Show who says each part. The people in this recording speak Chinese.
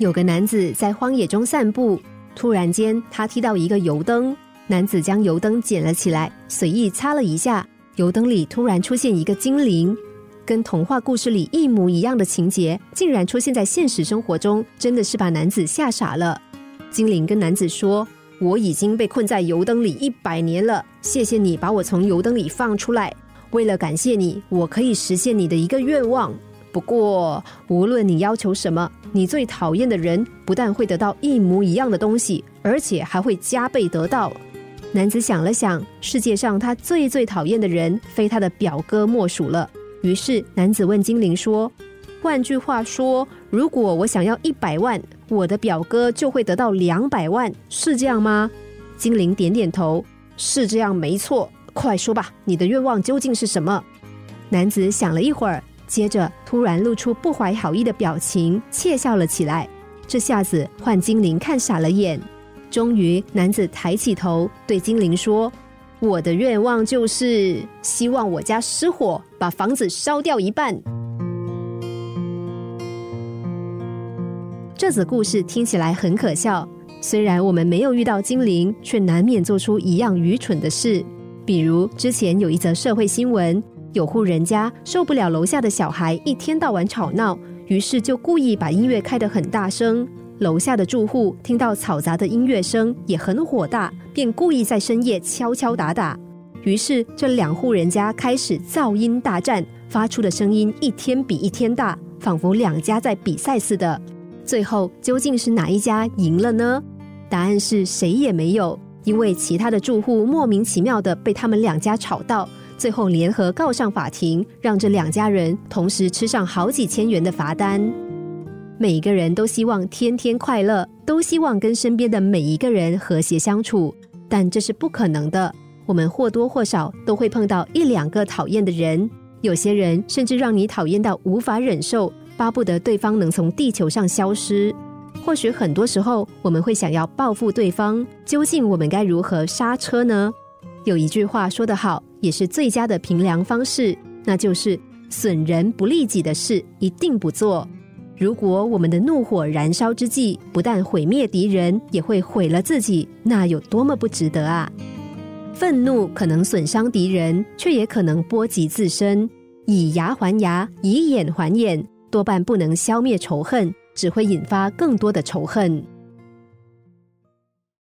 Speaker 1: 有个男子在荒野中散步，突然间他踢到一个油灯，男子将油灯捡了起来，随意擦了一下，油灯里突然出现一个精灵，跟童话故事里一模一样的情节，竟然出现在现实生活中，真的是把男子吓傻了。精灵跟男子说：“我已经被困在油灯里一百年了，谢谢你把我从油灯里放出来。为了感谢你，我可以实现你的一个愿望。不过，无论你要求什么，你最讨厌的人不但会得到一模一样的东西，而且还会加倍得到。”男子想了想，世界上他最最讨厌的人，非他的表哥莫属了。于是，男子问精灵说：“换句话说，如果我想要一百万？”我的表哥就会得到两百万，是这样吗？精灵点点头，是这样，没错。快说吧，你的愿望究竟是什么？男子想了一会儿，接着突然露出不怀好意的表情，窃笑了起来。这下子换精灵看傻了眼。终于，男子抬起头对精灵说：“我的愿望就是希望我家失火，把房子烧掉一半。”这则故事听起来很可笑，虽然我们没有遇到精灵，却难免做出一样愚蠢的事。比如之前有一则社会新闻，有户人家受不了楼下的小孩一天到晚吵闹，于是就故意把音乐开得很大声。楼下的住户听到嘈杂的音乐声也很火大，便故意在深夜敲敲打打。于是这两户人家开始噪音大战，发出的声音一天比一天大，仿佛两家在比赛似的。最后究竟是哪一家赢了呢？答案是谁也没有，因为其他的住户莫名其妙的被他们两家吵到，最后联合告上法庭，让这两家人同时吃上好几千元的罚单。每一个人都希望天天快乐，都希望跟身边的每一个人和谐相处，但这是不可能的。我们或多或少都会碰到一两个讨厌的人，有些人甚至让你讨厌到无法忍受。巴不得对方能从地球上消失。或许很多时候我们会想要报复对方，究竟我们该如何刹车呢？有一句话说得好，也是最佳的平凉方式，那就是损人不利己的事一定不做。如果我们的怒火燃烧之际，不但毁灭敌人，也会毁了自己，那有多么不值得啊！愤怒可能损伤敌人，却也可能波及自身。以牙还牙，以眼还眼。多半不能消灭仇恨，只会引发更多的仇恨。